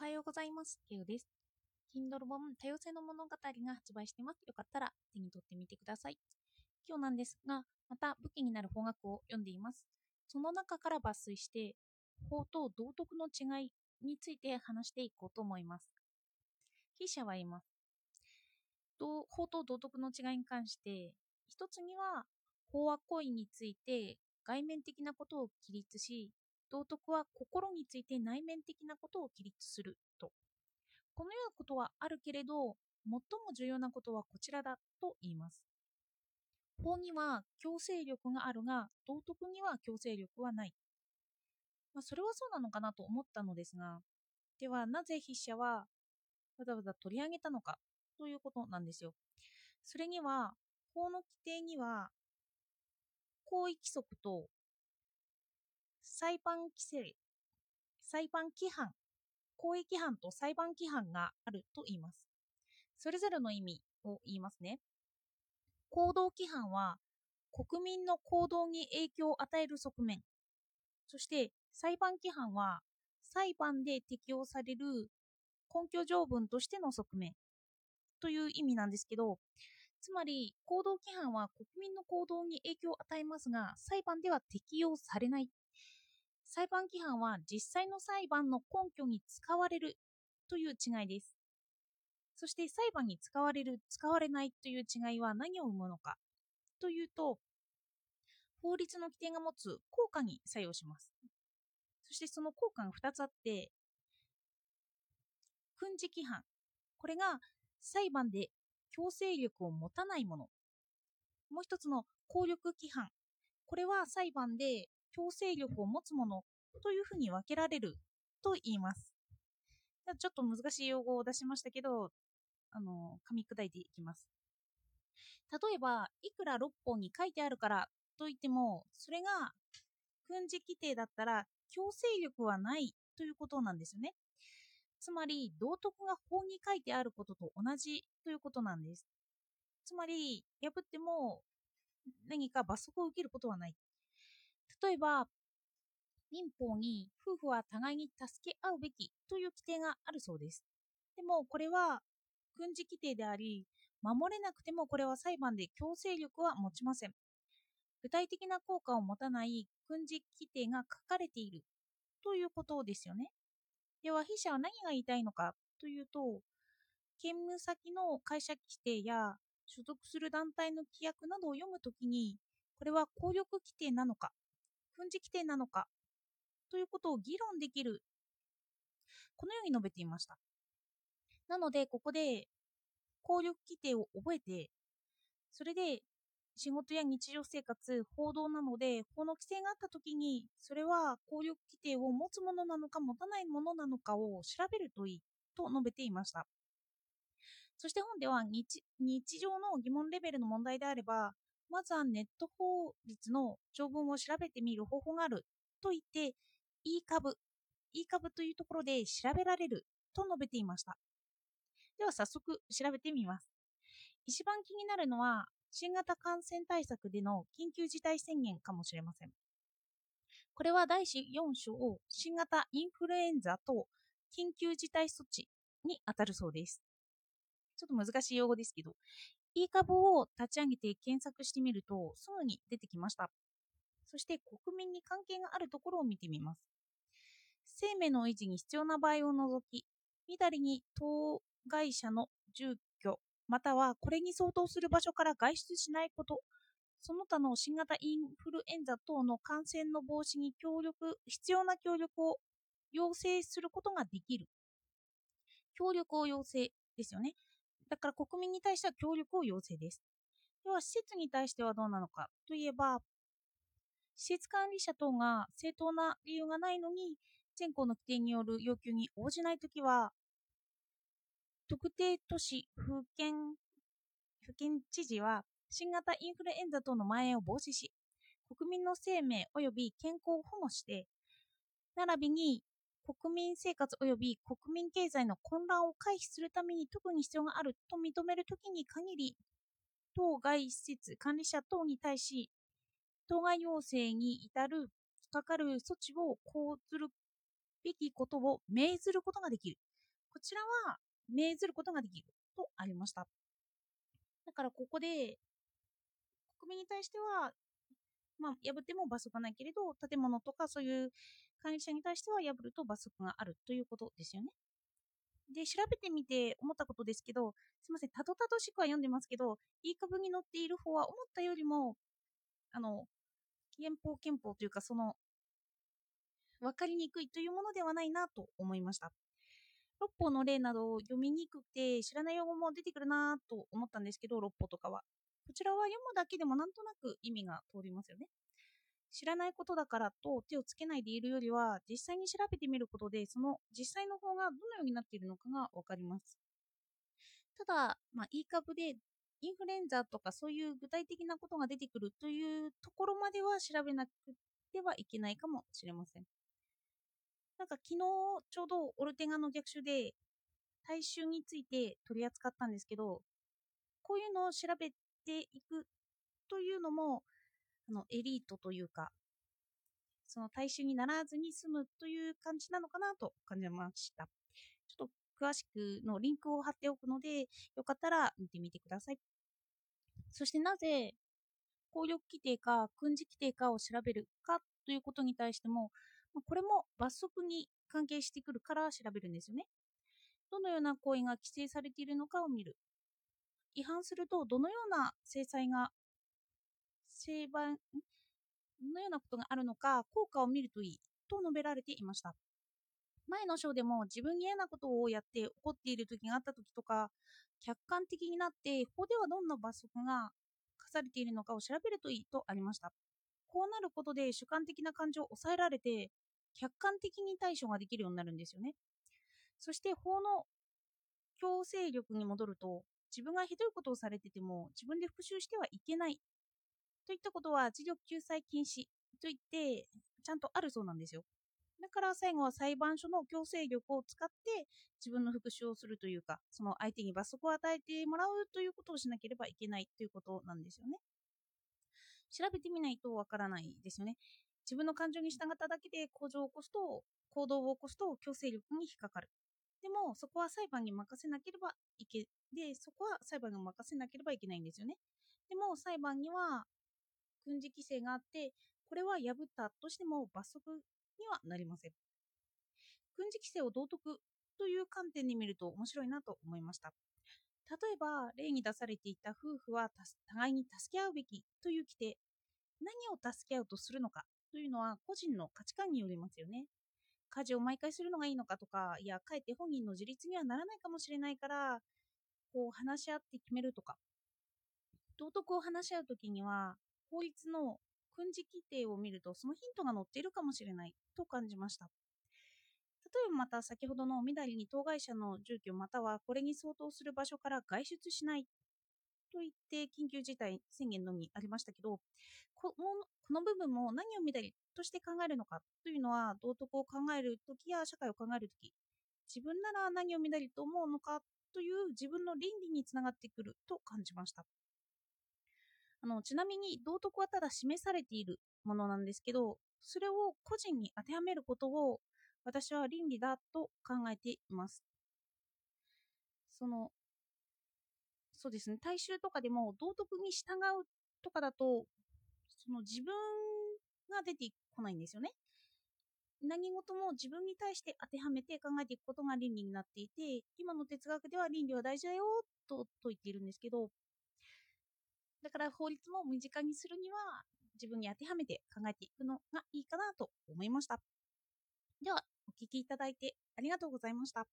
はようございます。ケウです。Kindle 本多様性の物語が発売してます。よかったら手に取ってみてください。今日なんですが、また武器になる法学を読んでいます。その中から抜粋して、法と道徳の違いについて話していこうと思います。筆者は言います。法と道徳の違いに関して、一つには法は行為について外面的なことを起立し、道徳は心について内面的なことを起立すると。このようなことはあるけれど、最も重要なことはこちらだと言います。法には強制力があるが、道徳には強制力はない。まあ、それはそうなのかなと思ったのですが、ではなぜ筆者はわざわざ取り上げたのかということなんですよ。それには、法の規定には、行為規則と裁判規制、裁判規範、行為規範と裁判規範があると言います。それぞれの意味を言いますね。行動規範は国民の行動に影響を与える側面。そして裁判規範は裁判で適用される根拠条文としての側面という意味なんですけど、つまり行動規範は国民の行動に影響を与えますが、裁判では適用されない。裁判規範は実際の裁判の根拠に使われるという違いです。そして裁判に使われる、使われないという違いは何を生むのかというと、法律の規定が持つ効果に作用します。そしてその効果が2つあって、訓示規範。これが裁判で強制力を持たないもの。もう一つの効力規範。これは裁判で強制力を持つものというふうに分けられると言います。ちょっと難しい用語を出しましたけど、あの、噛み砕いていきます。例えば、いくら6本に書いてあるからといっても、それが訓示規定だったら強制力はないということなんですよね。つまり、道徳が法に書いてあることと同じということなんです。つまり、破っても何か罰則を受けることはない。例えば、民法に夫婦は互いに助け合うべきという規定があるそうです。でも、これは訓示規定であり、守れなくてもこれは裁判で強制力は持ちません。具体的な効果を持たない訓示規定が書かれているということですよね。では、筆者は何が言いたいのかというと、勤務先の会社規定や所属する団体の規約などを読むときに、これは効力規定なのか、訓示規定なのかということを議論できる、このように述べていました。なので、ここで効力規定を覚えて、それで仕事や日常生活、報道なので、法の規制があったときに、それは効力規定を持つものなのか持たないものなのかを調べるといいと述べていました。そして本では日常の疑問レベルの問題であれば、まずはネット法律の条文を調べてみる方法があると言って、E 株、E 株というところで調べられると述べていました。では早速調べてみます。一番気になるのは、新型感染対策での緊急事態宣言かもしれません。これは第4章を新型インフルエンザと緊急事態措置に当たるそうです。ちょっと難しい用語ですけど、E 株を立ち上げて検索してみるとすぐに出てきました。そして国民に関係があるところを見てみます。生命の維持に必要な場合を除き、みだりに当該者の住居、またはこれに相当する場所から外出しないこと、その他の新型インフルエンザ等の感染の防止に協力、必要な協力を要請することができる。協力を要請ですよね。だから国民に対しては協力を要請です。では、施設に対してはどうなのかといえば、施設管理者等が正当な理由がないのに、全校の規定による要求に応じないときは、特定都市府県府県知事は新型インフルエンザ等の蔓延を防止し、国民の生命及び健康を保護して、並びに国民生活及び国民経済の混乱を回避するために特に必要があると認めるときに限り、当該施設管理者等に対し、当該要請に至るかかる措置を講ずるべきことを命ずることができる。こちらは命ずることができるとありました。だからここで国民に対しては、まあ、破っても罰則がないけれど、建物とかそういう管理者に対しては破ると罰則があるということですよね。で、調べてみて思ったことですけど、すみません、たどたどしくは読んでますけど、いい株に載っている方は思ったよりも、あの、憲法憲法というか、その、分かりにくいというものではないなと思いました。六法の例など読みにくくて知らない用語も出てくるなと思ったんですけど、六法とかは。こちらは読むだけでもなんとなく意味が通りますよね。知らないことだからと手をつけないでいるよりは、実際に調べてみることで、その実際の方がどのようになっているのかがわかります。ただ、まあ、いい株でインフルエンザとかそういう具体的なことが出てくるというところまでは調べなくてはいけないかもしれません。なんか昨日ちょうどオルテガの逆襲で大衆について取り扱ったんですけど、こういうのを調べていくというのも、あのエリートというか、その大衆にならずに済むという感じなのかなと感じました。ちょっと詳しくのリンクを貼っておくので、よかったら見てみてください。そしてなぜ、効力規定か訓示規定かを調べるかということに対しても、これも罰則に関係してくるから調べるんですよね。どのような行為が規制されているのかを見る。違反するとどのような制裁が、裁判、どのようなことがあるのか、効果を見るといいと述べられていました。前の章でも自分に嫌なことをやって怒っている時があった時とか、客観的になって法ではどんな罰則が課されているのかを調べるといいとありました。こうなることで主観的な感情を抑えられて、客観的に対処ができるようになるんですよね。そして法の強制力に戻ると、自分がひどいことをされてても自分で復讐してはいけないといったことは自力救済禁止といってちゃんとあるそうなんですよ。だから最後は裁判所の強制力を使って自分の復讐をするというか、その相手に罰則を与えてもらうということをしなければいけないということなんですよね。調べてみないとわからないですよね。自分の感情に従っただけで行動を起こすと、行動を起こすと強制力に引っかかる。でも、そこは裁判に任せなければいけ、で、そこは裁判に任せなければいけないんですよね。でも、裁判には軍事規制があって、これは破ったとしても罰則にはなりません。軍事規制を道徳という観点で見ると面白いなと思いました。例えば、例に出されていた夫婦は互いに助け合うべきという規定、何を助け合うとするのかというのは個人の価値観によりますよね。家事を毎回するのがいいのかとか、いや、かえって本人の自立にはならないかもしれないから、こう話し合って決めるとか。道徳を話し合うときには、法律の訓示規定を見ると、そのヒントが載っているかもしれないと感じました。例えばまた先ほどのみだりに当該者の住居またはこれに相当する場所から外出しないと言って緊急事態宣言のみありましたけどこの部分も何をみだりとして考えるのかというのは道徳を考えるときや社会を考えるとき自分なら何をみだりと思うのかという自分の倫理につながってくると感じましたあのちなみに道徳はただ示されているものなんですけどそれを個人に当てはめることを私は倫理だと考えています。その、そうですね、大衆とかでも道徳に従うとかだと、その自分が出てこないんですよね。何事も自分に対して当てはめて考えていくことが倫理になっていて、今の哲学では倫理は大事だよとと言っているんですけど、だから法律も身近にするには自分に当てはめて考えていくのがいいかなと思いました。では、お聴きいただいてありがとうございました。